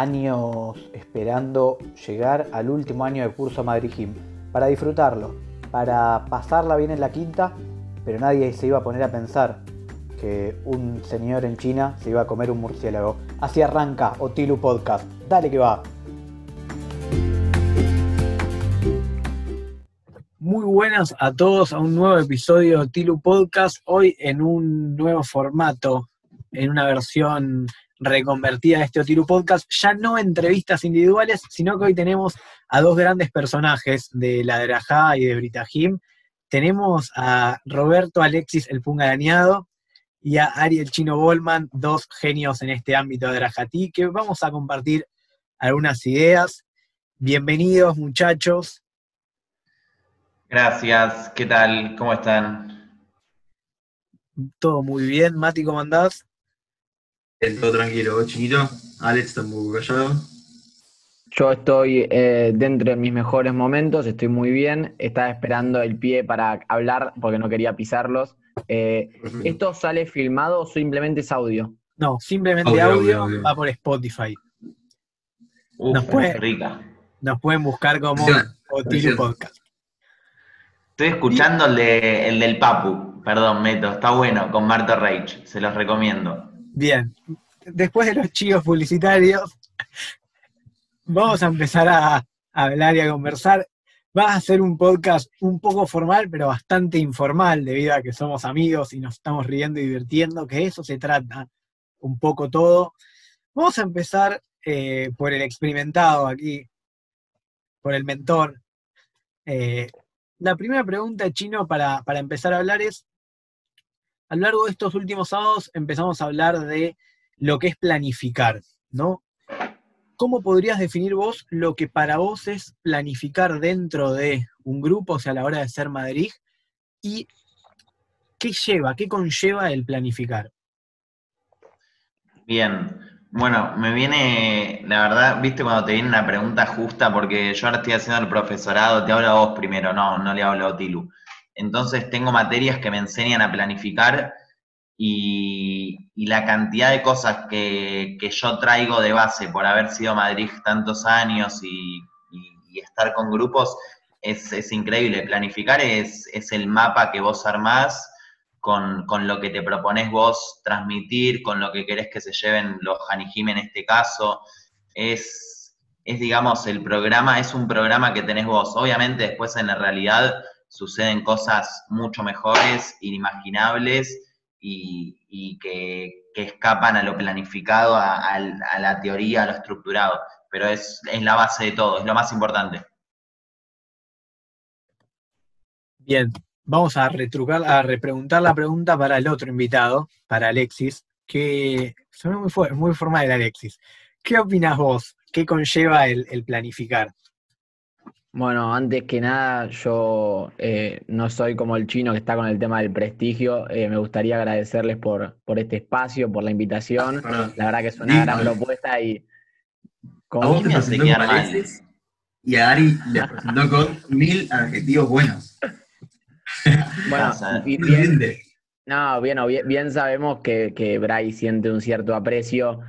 años esperando llegar al último año de curso Madrid Gym para disfrutarlo, para pasarla bien en la quinta, pero nadie se iba a poner a pensar que un señor en China se iba a comer un murciélago. Así arranca Otilu Podcast. Dale que va. Muy buenas a todos a un nuevo episodio de Otilu Podcast. Hoy en un nuevo formato, en una versión reconvertida de este Otilu Podcast, ya no entrevistas individuales, sino que hoy tenemos a dos grandes personajes de la Drajá y de Britahim. Tenemos a Roberto Alexis el Pungarañado y a Ariel Chino Bolman, dos genios en este ámbito de Drajatí, que vamos a compartir algunas ideas. Bienvenidos muchachos. Gracias, ¿qué tal? ¿Cómo están? Todo muy bien, Mati, ¿cómo andás? Todo tranquilo, chinito. Alex está un poco callado. Yo estoy eh, dentro de mis mejores momentos, estoy muy bien. Estaba esperando el pie para hablar porque no quería pisarlos. Eh, ¿Esto sale filmado o simplemente es audio? No, simplemente audio, va por Spotify. Uf, nos, rica. nos pueden buscar como Otilu Podcast. Estoy escuchando el, de, el del Papu, perdón, Meto, está bueno, con Marta Reich, se los recomiendo. Bien, después de los chicos publicitarios, vamos a empezar a, hablar y a conversar. Va a ser un podcast un poco formal, pero bastante informal, debido a que somos amigos y nos estamos riendo y divirtiendo, que eso se trata un poco todo. Vamos a empezar eh, por el experimentado aquí, por el mentor. Eh, la primera pregunta, Chino, para, para empezar a hablar es, a lo largo de estos últimos sábados empezamos a hablar de lo que es planificar, ¿no? ¿Cómo podrías definir vos lo que para vos es planificar dentro de un grupo, o sea, a la hora de ser Madrid? ¿Y qué lleva, qué conlleva el planificar? Bien, bueno, me viene, la verdad, viste cuando te viene una pregunta justa, porque yo ahora estoy haciendo el profesorado, te hablo a vos primero, no, no le hablo a Tilu. Entonces tengo materias que me enseñan a planificar y, la cantidad de cosas que, yo traigo de base por haber sido Madrid tantos años y, estar con grupos es, increíble. Planificar es, el mapa que vos armás con, lo que te propones vos transmitir, con lo que querés que se lleven los Hanijim en este caso. Es, es, digamos, el programa, es un programa que tenés vos. Obviamente después en la realidad suceden cosas mucho mejores, inimaginables y, que, escapan a lo planificado, a, la teoría, a lo estructurado. Pero es, la base de todo, es lo más importante. Bien, vamos a retrucar, a repreguntar la pregunta para el otro invitado, para Alexis, que suena muy, muy formal Alexis. ¿Qué opinas vos? ¿Qué conlleva el planificar? Bueno, antes que nada, yo eh, no soy como el chino que está con el tema del prestigio. Eh, me gustaría agradecerles por, por este espacio, por la invitación. La verdad que es una gran propuesta y... A vos te presentó con y a Ari le presentó con mil adjetivos buenos. bueno, bien, no, bien, bien, sabemos que, que Bray siente un cierto aprecio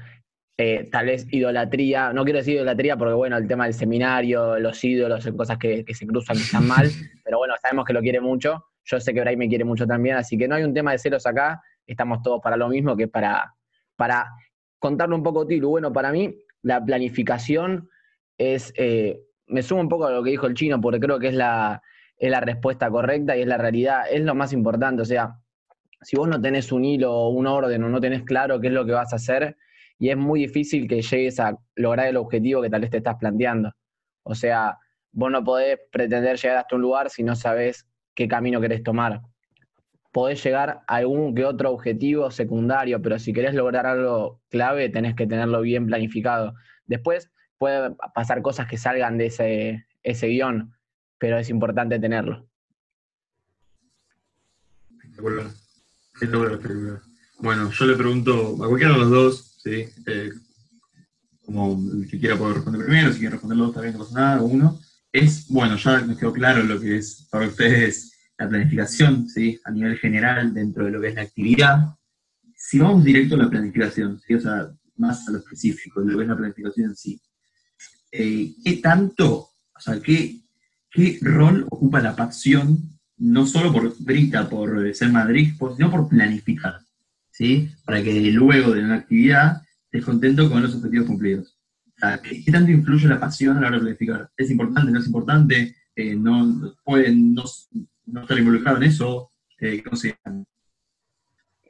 eh, tal vez idolatría, no quiero decir idolatría porque bueno, el tema del seminario, los ídolos, son cosas que, se cruzan que están mal, pero bueno, sabemos que lo quiere mucho, yo sé que Bray me quiere mucho también, así que no hay un tema de celos acá, estamos todos para lo mismo que para, para contarle un poco Tilu. Bueno, para mí la planificación es, eh, me sumo un poco a lo que dijo el chino porque creo que es la, es la respuesta correcta y es la realidad, es lo más importante, o sea, si vos no tenés un hilo, un orden o no tenés claro qué es lo que vas a hacer, y es muy difícil que llegues a lograr el objetivo que tal vez te estás planteando. O sea, vos no podés pretender llegar hasta un lugar si no sabes qué camino querés tomar. Podés llegar a algún que otro objetivo secundario, pero si querés lograr algo clave, tenés que tenerlo bien planificado. Después puede pasar cosas que salgan de ese, ese guion, pero es importante tenerlo. Bueno, yo le pregunto a cualquiera de los dos, ¿sí? Eh, como el que quiera poder responder primero, si quiere responderlo está bien, no pasa nada, uno, es, bueno, ya nos quedó claro lo que es para ustedes la planificación, ¿sí? A nivel general, dentro de lo que es la actividad. Si vamos directo a la planificación, ¿sí? O sea, más a lo específico, lo que es la planificación en sí. Eh, ¿Qué tanto, o sea, qué, qué rol ocupa la pasión, no solo por Brita, por ser Madrid, sino por planificar? ¿Sí? Para que luego de una actividad estés contento con los objetivos cumplidos. ¿qué, tanto influye la pasión a la hora de planificar? ¿Es importante, no es importante? Eh, no, ¿Pueden no, estar involucrados en eso? Eh, ¿Cómo se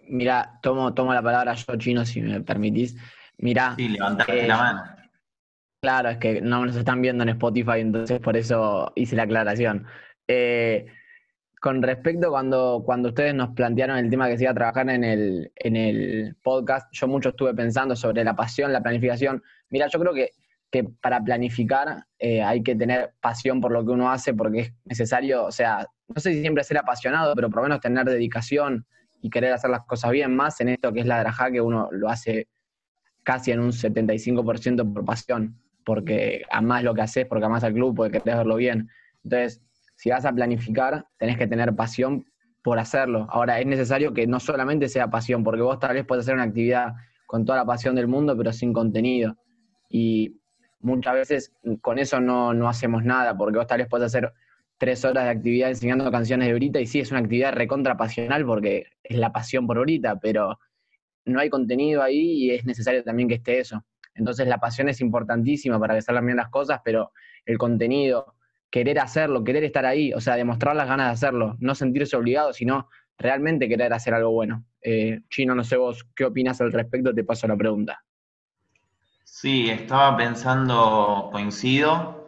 Mira, tomo, tomo la palabra yo, Chino, si me permitís. Mira. Sí, levantaste la mano. Claro, es que no nos están viendo en Spotify, entonces por eso hice la aclaración. Eh, con respecto cuando, cuando ustedes nos plantearon el tema que se iba a trabajar en el, en el podcast, yo mucho estuve pensando sobre la pasión, la planificación. Mira, yo creo que, que para planificar eh, hay que tener pasión por lo que uno hace porque es necesario, o sea, no sé si siempre ser apasionado, pero por lo menos tener dedicación y querer hacer las cosas bien, más en esto que es la drajá, que uno lo hace casi en un 75% por pasión, porque amás lo que haces, porque amás al club, porque querés verlo bien. Entonces, si vas a planificar, tenés que tener pasión por hacerlo. Ahora, es necesario que no solamente sea pasión, porque vos tal vez puedes hacer una actividad con toda la pasión del mundo, pero sin contenido. Y muchas veces con eso no, no hacemos nada, porque vos tal vez puedes hacer tres horas de actividad enseñando canciones de Brita, y sí, es una actividad recontra pasional porque es la pasión por Brita, pero no hay contenido ahí y es necesario también que esté eso. Entonces la pasión es importantísima para que salgan bien las cosas, pero el contenido, querer hacerlo, querer estar ahí, o sea, demostrar las ganas de hacerlo, no sentirse obligado, sino realmente querer hacer algo bueno. Eh, Chino, no sé vos qué opinas al respecto, te paso la pregunta. Sí, estaba pensando, coincido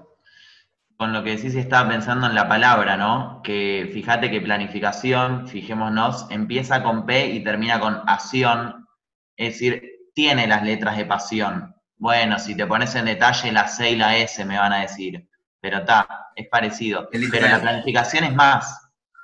con lo que decís, estaba pensando en la palabra, ¿no? Que fíjate que planificación, fijémonos, empieza con P y termina con acción, es decir, tiene las letras de pasión. Bueno, si te pones en detalle la C y la S me van a decir, pero está, es parecido. Pero la planificación es más.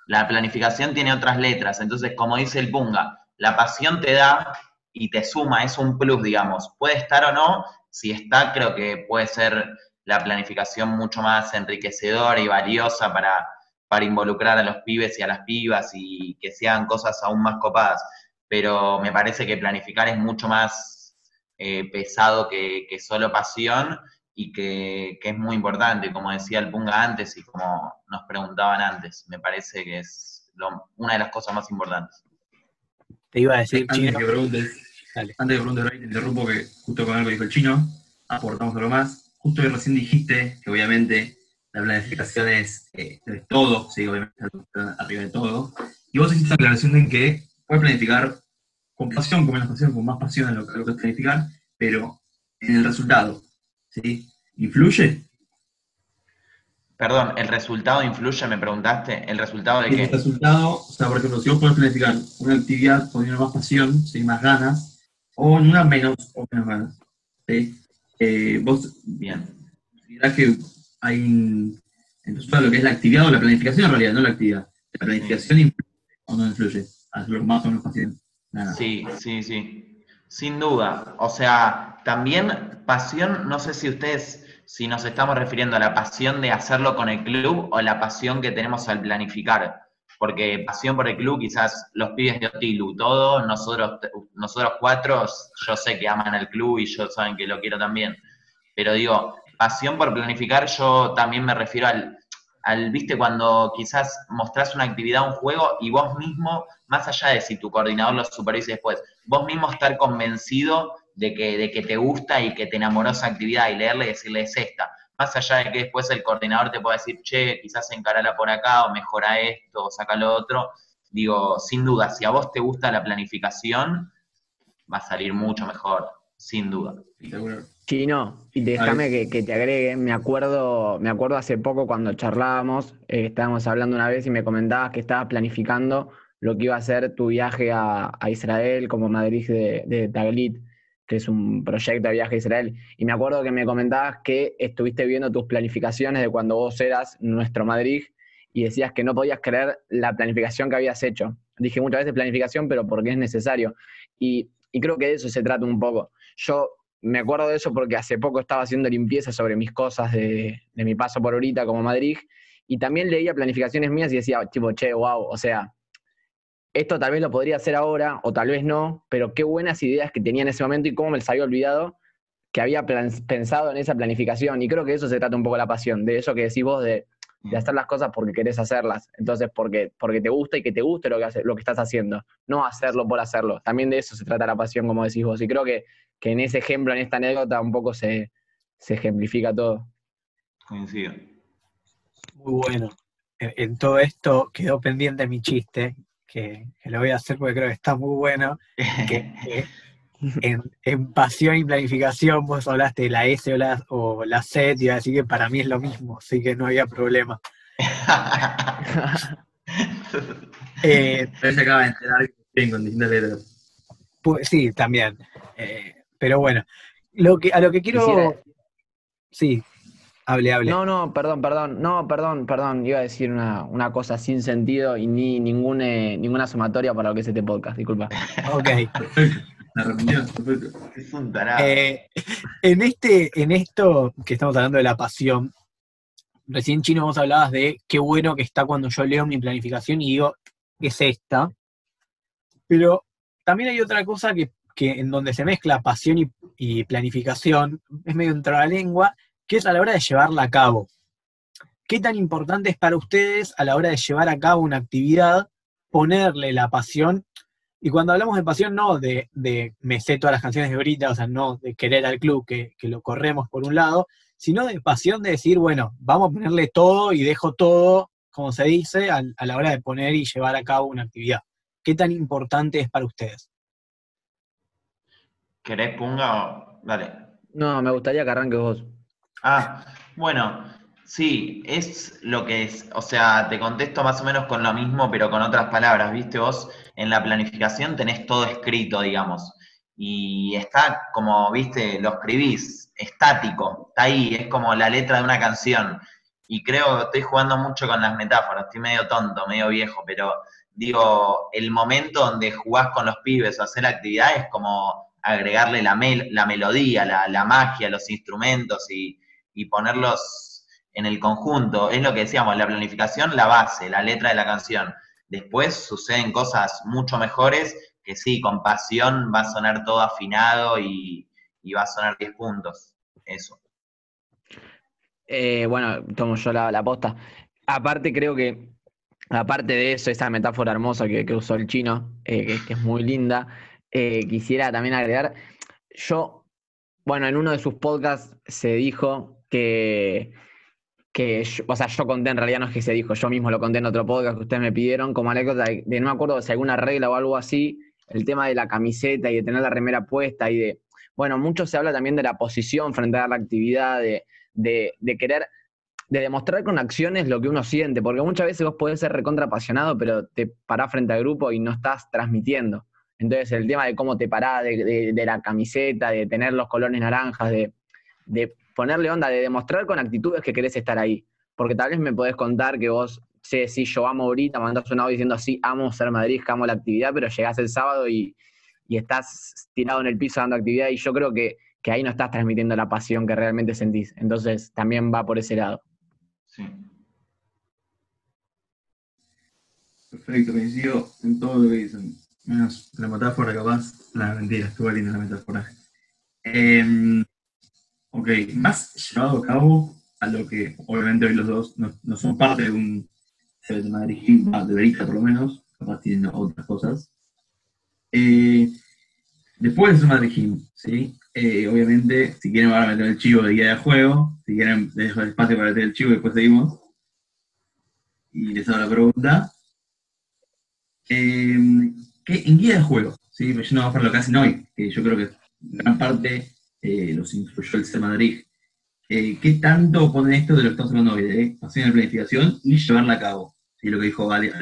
La planificación tiene otras letras. Entonces, como dice el Punga, la pasión te da y te suma, es un plus, digamos. Puede estar o no, si está, creo que puede ser la planificación mucho más enriquecedora y valiosa para, para involucrar a los pibes y a las pibas y que sean cosas aún más copadas. Pero me parece que planificar es mucho más eh, pesado que, que solo pasión y que, es muy importante, como decía el Punga antes y como nos preguntaban antes, me parece que es una de las cosas más importantes. Te iba a decir, antes Chino. Que preguntes, antes de preguntar, te interrumpo que justo con algo que dijo el chino, aportamos algo más. Justo que recién dijiste que obviamente la planificación es eh, de todo, sí, obviamente arriba de todo. Y vos hiciste la aclaración en que puedes planificar con pasión, con menos pasión, con más pasión en lo, lo que es planificar, pero en el resultado, ¿sí? ¿Influye? Perdón, ¿el resultado influye? Me preguntaste. ¿El resultado de qué? El resultado, o sea, por ejemplo, si vos podés planificar una actividad con más pasión, sin más ganas, o en una menos o menos ganas. ¿sí? Eh, vos, bien, dirás que hay un, entonces, lo que es la actividad o la planificación en realidad, no la actividad. ¿La planificación influye o no influye? Hacerlo más o menos pasión. Sí, sí, sí. Sin duda. O sea, también pasión, no sé si ustedes si nos estamos refiriendo a la pasión de hacerlo con el club o la pasión que tenemos al planificar. Porque pasión por el club, quizás los pibes de Otilu, todos, nosotros, nosotros cuatro, yo sé que aman al club y yo saben que lo quiero también. Pero digo, pasión por planificar, yo también me refiero al, al, viste, cuando quizás mostrás una actividad, un juego, y vos mismo, más allá de si tu coordinador lo supervise después, vos mismo estar convencido de que, de que te gusta y que te enamoró esa actividad y leerle y decirle es esta. Más allá de que después el coordinador te pueda decir, che, quizás encarala por acá o mejora esto o saca lo otro. Digo, sin duda, si a vos te gusta la planificación, va a salir mucho mejor, sin duda. No, y déjame que, te agregue, me acuerdo, me acuerdo hace poco cuando charlábamos, eh, estábamos hablando una vez y me comentabas que estabas planificando lo que iba a ser tu viaje a, Israel como Madrid de, de Taglit que es un proyecto de viaje a Israel. Y me acuerdo que me comentabas que estuviste viendo tus planificaciones de cuando vos eras nuestro Madrid y decías que no podías creer la planificación que habías hecho. Dije muchas veces planificación, pero porque es necesario. Y, creo que de eso se trata un poco. Yo me acuerdo de eso porque hace poco estaba haciendo limpieza sobre mis cosas de, de mi paso por ahorita como Madrid y también leía planificaciones mías y decía, tipo, che, wow, o sea, esto tal vez lo podría hacer ahora o tal vez no, pero qué buenas ideas que tenía en ese momento y cómo me les había olvidado que había pensado en esa planificación. Y creo que eso se trata un poco la pasión, de eso que decís vos de, hacer las cosas porque querés hacerlas. Entonces, porque, porque te gusta y que te guste lo que, hace, lo que estás haciendo, no hacerlo por hacerlo. También de eso se trata la pasión, como decís vos. Y creo que, que en ese ejemplo, en esta anécdota, un poco se, se ejemplifica todo. Coincido. Muy bueno. En, todo esto quedó pendiente mi chiste, que, lo voy a hacer porque creo que está muy bueno. Que, en, pasión y planificación vos hablaste de la S o la, o la C, y así que para mí es lo mismo, así que no había problema. eh, se acaba de enterar que con distintas letras. Pues, sí, también. Eh, pero bueno, lo que, a lo que quiero... Sí, hable, hable. No, no, perdón, perdón, no, perdón, perdón, iba a decir una, una cosa sin sentido y ni ninguna, ninguna sumatoria para lo que es este podcast, disculpa. Ok. La Es un tarado. Eh, en, este, en esto que estamos hablando de la pasión, recién Chino vos hablabas de qué bueno que está cuando yo leo mi planificación y digo, es esta. Pero también hay otra cosa que, en donde se mezcla pasión y, planificación, es medio entre la lengua, que es a la hora de llevarla a cabo. ¿Qué tan importante es para ustedes a la hora de llevar a cabo una actividad ponerle la pasión y cuando hablamos de pasión, no de, de me sé todas las canciones de Brita, o sea, no de querer al club, que, lo corremos por un lado, sino de pasión de decir, bueno, vamos a ponerle todo y dejo todo, como se dice, a, la hora de poner y llevar a cabo una actividad. ¿Qué tan importante es para ustedes? ¿Querés punga o...? Dale. No, me gustaría que arranques vos. Ah, bueno, sí, es lo que es. O sea, te contesto más o menos con lo mismo, pero con otras palabras, ¿viste vos? en la planificación tenés todo escrito, digamos. Y está como, viste, lo escribís, estático, está ahí, es como la letra de una canción. Y creo que estoy jugando mucho con las metáforas, estoy medio tonto, medio viejo, pero digo, el momento donde jugás con los pibes o hacer actividades es como agregarle la, la melodía, la, magia, los instrumentos y, y ponerlos en el conjunto. Es lo que decíamos, la planificación, la base, la letra de la canción Después suceden cosas mucho mejores que sí, con pasión va a sonar todo afinado y, va a sonar 10 puntos. Eso. Eh, bueno, tomo yo la, la posta. Aparte, creo que, aparte de eso, esa metáfora hermosa que, usó el chino, eh, que, es muy linda, eh, quisiera también agregar, yo, bueno, en uno de sus podcasts se dijo que que, o sea, yo conté, en realidad no es que se dijo, yo mismo lo conté en otro podcast que ustedes me pidieron como anécdota de, no me acuerdo si alguna regla o algo así, el tema de la camiseta y de tener la remera puesta y de, bueno, mucho se habla también de la posición frente a la actividad, de, de, querer, de demostrar con acciones lo que uno siente, porque muchas veces vos podés ser recontra apasionado, pero te parás frente al grupo y no estás transmitiendo. Entonces, el tema de cómo te parás, de, la camiseta, de tener los colores naranjas, de, ponerle onda, de demostrar con actitudes que querés estar ahí. Porque tal vez me podés contar que vos, sé, sí, yo amo ahorita, mandás un audio diciendo así, amo ser Madrid, amo la actividad, pero llegás el sábado y, estás tirado en el piso dando actividad y yo creo que, ahí no estás transmitiendo la pasión que realmente sentís. Entonces también va por ese lado. Sí. Perfecto, coincido en todo lo que dicen. La metáfora capaz. La mentira, estuvo linda la metáfora. Eh, Ok, más llevado a cabo a lo que obviamente hoy los dos no, son parte de un de Madrid, debería por lo menos, capaz tienen otras cosas. Eh, después de Madrid ¿sí? Eh, obviamente, si quieren van a meter el chivo de guía de juego, si quieren dejo el espacio para meter el chivo y después seguimos. Y les hago la pregunta. Eh, ¿qué, en guía de juego, ¿sí? no a para lo que hacen hoy, que yo creo que gran parte eh, los influyó el C Madrid. Eh, ¿Qué tanto ponen esto de lo que estamos hablando hoy, de pasión en planificación y llevarla a cabo? ¿Sí? Lo que dijo Vale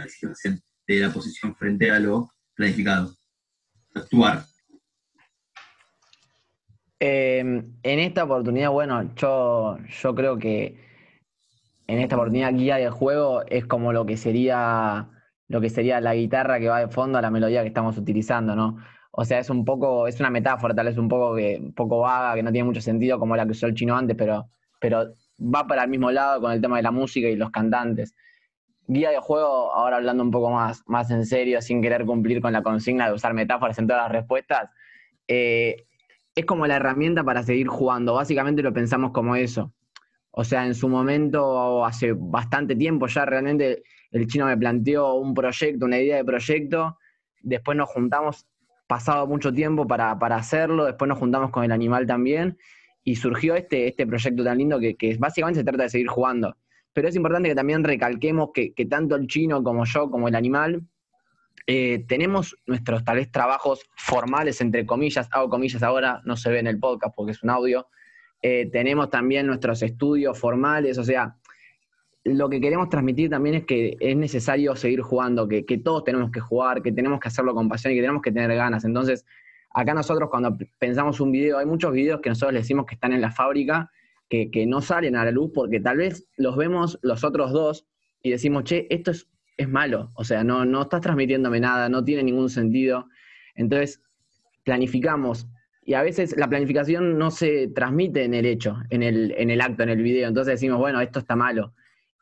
de la posición frente a lo planificado. Actuar. Em, en esta oportunidad, bueno, yo, yo creo que en esta oportunidad guía de juego es como lo que sería lo que sería la guitarra que va de fondo a la melodía que estamos utilizando, ¿no? O sea, es un poco, es una metáfora, tal vez un poco, que, un poco vaga, que no tiene mucho sentido como la que usó el chino antes, pero, pero va para el mismo lado con el tema de la música y los cantantes. guía de juego, ahora hablando un poco más, más en serio, sin querer cumplir con la consigna de usar metáforas en todas las respuestas, eh, es como la herramienta para seguir jugando. Básicamente lo pensamos como eso. O sea, en su momento, hace bastante tiempo ya realmente el chino me planteó un proyecto, una idea de proyecto, después nos juntamos, pasado mucho tiempo para, hacerlo, después nos juntamos con el animal también, y surgió este, este proyecto tan lindo que, que básicamente se trata de seguir jugando. Pero es importante que también recalquemos que, que tanto el chino como yo, como el animal, eh, tenemos nuestros tal vez trabajos formales, entre comillas, hago comillas ahora, no se ve en el podcast porque es un audio. Eh, tenemos también nuestros estudios formales, o sea, lo que queremos transmitir también es que es necesario seguir jugando, que, todos tenemos que jugar, que tenemos que hacerlo con pasión y que tenemos que tener ganas. Entonces, acá nosotros cuando pensamos un video, hay muchos videos que nosotros le decimos que están en la fábrica, que, que no salen a la luz porque tal vez los vemos los otros dos y decimos, che, esto es es malo. O sea, no, no estás transmitiéndome nada, no tiene ningún sentido. Entonces, planificamos. Y a veces la planificación no se transmite en el hecho, en el, en el acto, en el video. Entonces decimos, bueno, esto está malo.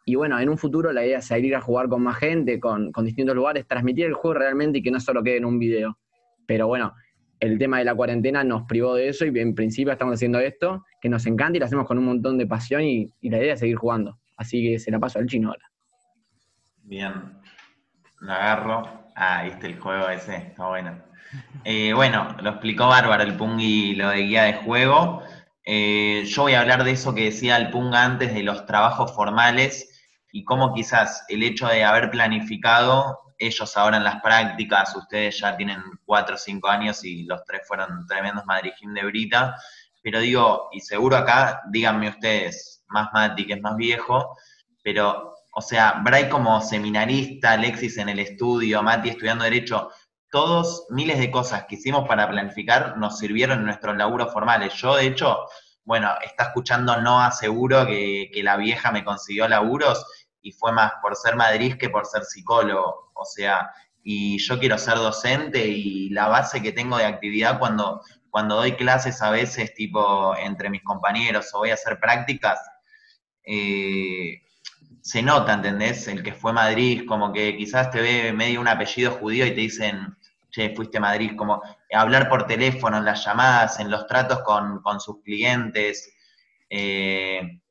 Y bueno, en un futuro la idea es salir a jugar con más gente, con, con distintos lugares, transmitir el juego realmente y que no solo quede en un video. Pero bueno, el tema de la cuarentena nos privó de eso y en principio estamos haciendo esto, que nos encanta y lo hacemos con un montón de pasión y, la idea es seguir jugando. Así que se la paso al chino ahora. Bien, lo agarro. Ah, viste el juego ese, está bueno. Eh, bueno, lo explicó Bárbaro el Pungi lo de guía de juego. Eh, yo voy a hablar de eso que decía el Punga antes, de los trabajos formales y cómo quizás el hecho de haber planificado, ellos ahora en las prácticas, ustedes ya tienen cuatro o cinco años y los tres fueron tremendos Madrid de Brita, pero digo, y seguro acá, díganme ustedes, más Mati, que es más viejo, pero o sea, Bray como seminarista, Alexis en el estudio, Mati estudiando Derecho, todos miles de cosas que hicimos para planificar nos sirvieron en nuestros laburos formales. Yo, de hecho, bueno, está escuchando no aseguro que, que la vieja me consiguió laburos y fue más por ser Madrid que por ser psicólogo. O sea, y yo quiero ser docente y la base que tengo de actividad cuando, cuando doy clases a veces, tipo, entre mis compañeros o voy a hacer prácticas, eh, se nota, ¿entendés? El que fue Madrid, como que quizás te ve medio un apellido judío y te dicen, che, fuiste Madrid, como hablar por teléfono, en las llamadas, en los tratos con, sus clientes. Eh,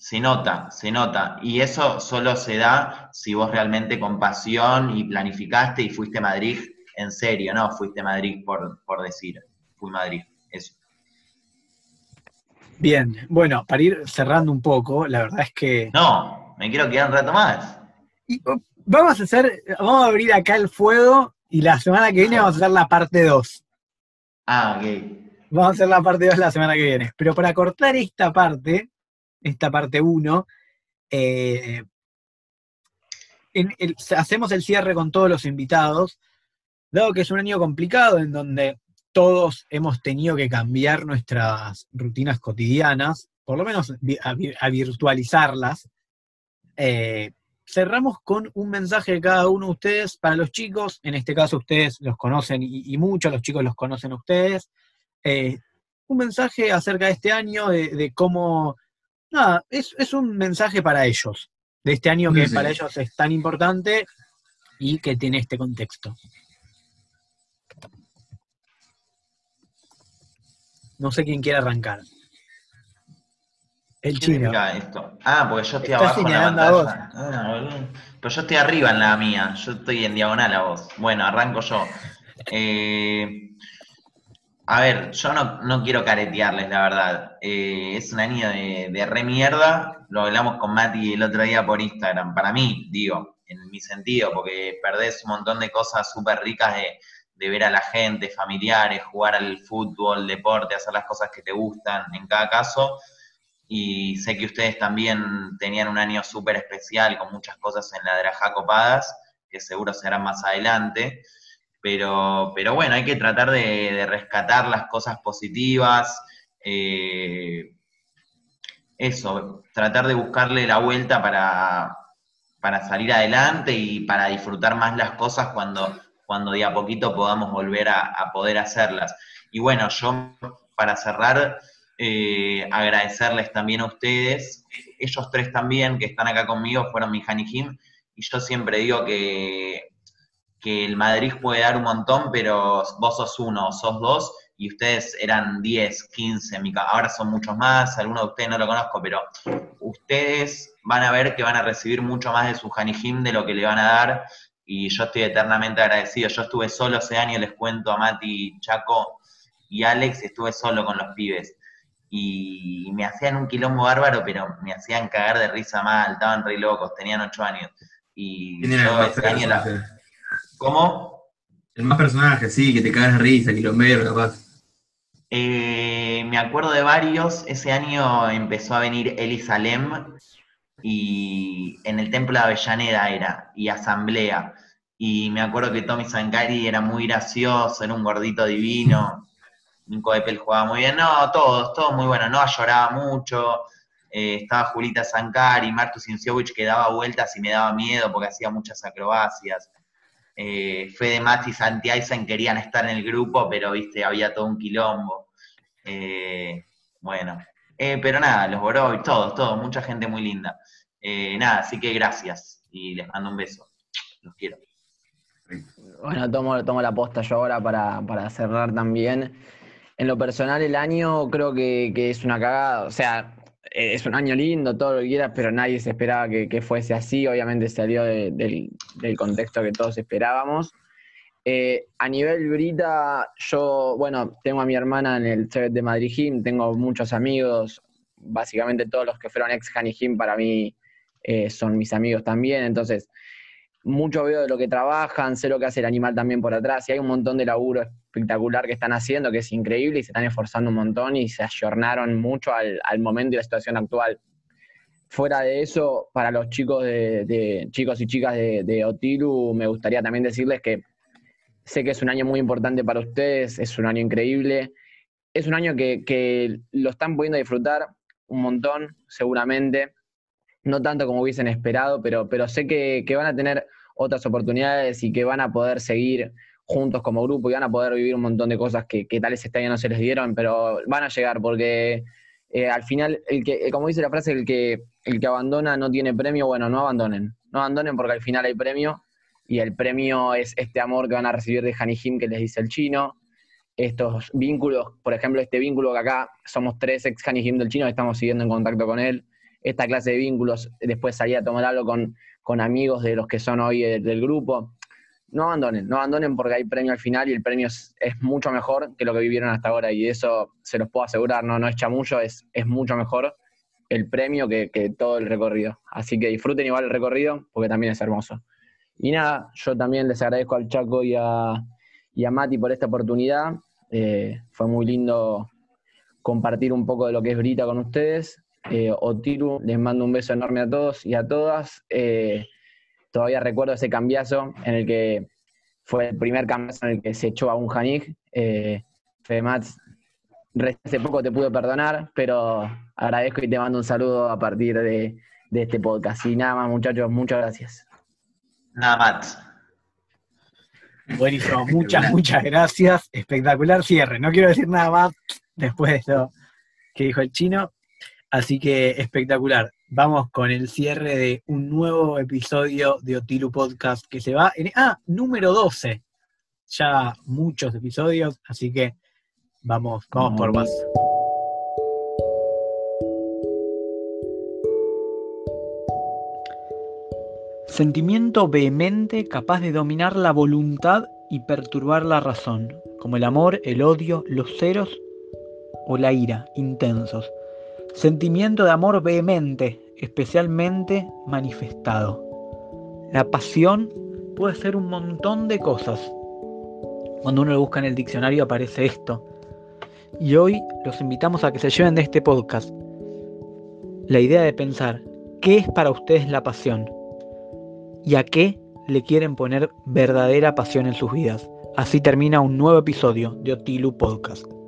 se nota, se nota. Y eso solo se da si vos realmente con pasión y planificaste y fuiste Madrid en serio, ¿no? Fuiste Madrid por, por decir, fui Madrid, eso. Bien, bueno, para ir cerrando un poco, la verdad es que. No, me quiero quedar un rato más. Oh, vamos a hacer, vamos a abrir acá el fuego y la semana que viene vamos a hacer la parte 2. Ah, ok. Vamos a hacer la parte 2 la semana que viene. Pero para cortar esta parte, esta parte 1, eh, hacemos el cierre con todos los invitados, dado que es un año complicado en donde todos hemos tenido que cambiar nuestras rutinas cotidianas, por lo menos a, virtualizarlas. Eh, cerramos con un mensaje de cada uno de ustedes para los chicos, en este caso ustedes los conocen y, muchos, los chicos los conocen ustedes. Eh, un mensaje acerca de este año, de, cómo, nada, es, un mensaje para ellos, de este año que para ellos es tan importante y que tiene este contexto. No sé quién quiere arrancar. El chino. Esto? Ah, porque yo estoy abajo en la pantalla. Ah, pero yo estoy arriba en la mía. Yo estoy en diagonal a vos. Bueno, arranco yo. Eh, a ver, yo no, quiero caretearles, la verdad. Eh, es un año de, de re mierda. Lo hablamos con Mati el otro día por Instagram. Para mí, digo, en mi sentido, porque perdés un montón de cosas súper ricas de de ver a la gente, familiares, jugar al fútbol, deporte, hacer las cosas que te gustan en cada caso. Y sé que ustedes también tenían un año súper especial con muchas cosas en la Drajá copadas, que seguro serán más adelante. Pero, pero bueno, hay que tratar de, rescatar las cosas positivas. Eh, eso, tratar de buscarle la vuelta para, para salir adelante y para disfrutar más las cosas cuando cuando de a poquito podamos volver a, poder hacerlas. Y bueno, yo para cerrar, eh, agradecerles también a ustedes, ellos tres también que están acá conmigo fueron mi Jim, y yo siempre digo que, que el Madrid puede dar un montón, pero vos sos uno, sos dos, y ustedes eran 10, 15, ahora son muchos más, algunos de ustedes no lo conozco, pero ustedes van a ver que van a recibir mucho más de su Janijim de lo que le van a dar, y yo estoy eternamente agradecido. Yo estuve solo ese año, les cuento a Mati, Chaco y Alex, estuve solo con los pibes. Y me hacían un quilombo bárbaro, pero me hacían cagar de risa mal, estaban re locos, tenían ocho años. Y yo ese año ¿Cómo? El más personaje, sí, que te cagas risa, quilombero, capaz. Eh, me acuerdo de varios. Ese año empezó a venir Eli Salem y en el Templo de Avellaneda era, y Asamblea. Y me acuerdo que Tommy Zancari era muy gracioso, era un gordito divino. Nico Eppel jugaba muy bien. No, todos, todos muy buenos. No lloraba mucho. Eh, estaba Julita Zancari, Martus Inciovich que daba vueltas y me daba miedo porque hacía muchas acrobacias eh, Fede Mati y Santi Aysen querían estar en el grupo, pero viste, había todo un quilombo. Eh, bueno, eh, pero nada, los Boroy, todos, todos, mucha gente muy linda. Nada, así que gracias y les mando un beso. Los quiero. Bueno, tomo, tomo la posta yo ahora para, cerrar también. En lo personal, el año creo que, que es una cagada. O sea, es un año lindo, todo lo que quieras, pero nadie se esperaba que, fuese así. Obviamente salió del, contexto que todos esperábamos. Eh, a nivel Brita, yo, bueno, tengo a mi hermana en el CBT de Madrid Gym, tengo muchos amigos, básicamente todos los que fueron ex Hani Gym para mí eh, son mis amigos también, entonces mucho veo de lo que trabajan, sé lo que hace el animal también por atrás, y hay un montón de laburo espectacular que están haciendo, que es increíble, y se están esforzando un montón y se ayornaron mucho al, momento y la situación actual. Fuera de eso, para los chicos de, chicos y chicas de, Otilu, me gustaría también decirles que sé que es un año muy importante para ustedes, es un año increíble, es un año que, lo están pudiendo disfrutar un montón, seguramente no tanto como hubiesen esperado, pero, pero sé que, van a tener otras oportunidades y que van a poder seguir juntos como grupo y van a poder vivir un montón de cosas que, que tal este no se les dieron, pero van a llegar porque eh, al final, el que, como dice la frase, el que, el que abandona no tiene premio, bueno, no abandonen, no abandonen porque al final hay premio y el premio es este amor que van a recibir de Hanijim que les dice el chino, estos vínculos, por ejemplo, este vínculo que acá somos tres ex Hanijim del chino, estamos siguiendo en contacto con él, esta clase de vínculos, después salir a tomar algo con, con amigos de los que son hoy del grupo. No abandonen, no abandonen porque hay premio al final y el premio es, mucho mejor que lo que vivieron hasta ahora y eso se los puedo asegurar, no, no es chamullo, es, es mucho mejor el premio que, todo el recorrido. Así que disfruten igual el recorrido porque también es hermoso. Y nada, yo también les agradezco al Chaco y a, y a Mati por esta oportunidad. Eh, fue muy lindo compartir un poco de lo que es Brita con ustedes eh, Otiru, les mando un beso enorme a todos y a todas. Eh, todavía recuerdo ese cambiazo en el que fue el primer cambiazo en el que se echó a un Janig. Eh, Fedemats, hace poco te pude perdonar, pero agradezco y te mando un saludo a partir de, este podcast. Y nada más, muchachos, muchas gracias. Nada más. Buenísimo, muchas, muchas gracias. Espectacular cierre. No quiero decir nada más después de esto que dijo el chino. Así que espectacular. Vamos con el cierre de un nuevo episodio de Otilu Podcast que se va en. Ah, número 12. Ya muchos episodios, así que vamos, vamos por más. Sentimiento vehemente capaz de dominar la voluntad y perturbar la razón, como el amor, el odio, los ceros o la ira, intensos Sentimiento de amor vehemente, especialmente manifestado. La pasión puede ser un montón de cosas. Cuando uno lo busca en el diccionario aparece esto. Y hoy los invitamos a que se lleven de este podcast la idea de pensar qué es para ustedes la pasión y a qué le quieren poner verdadera pasión en sus vidas. Así termina un nuevo episodio de Otilu Podcast.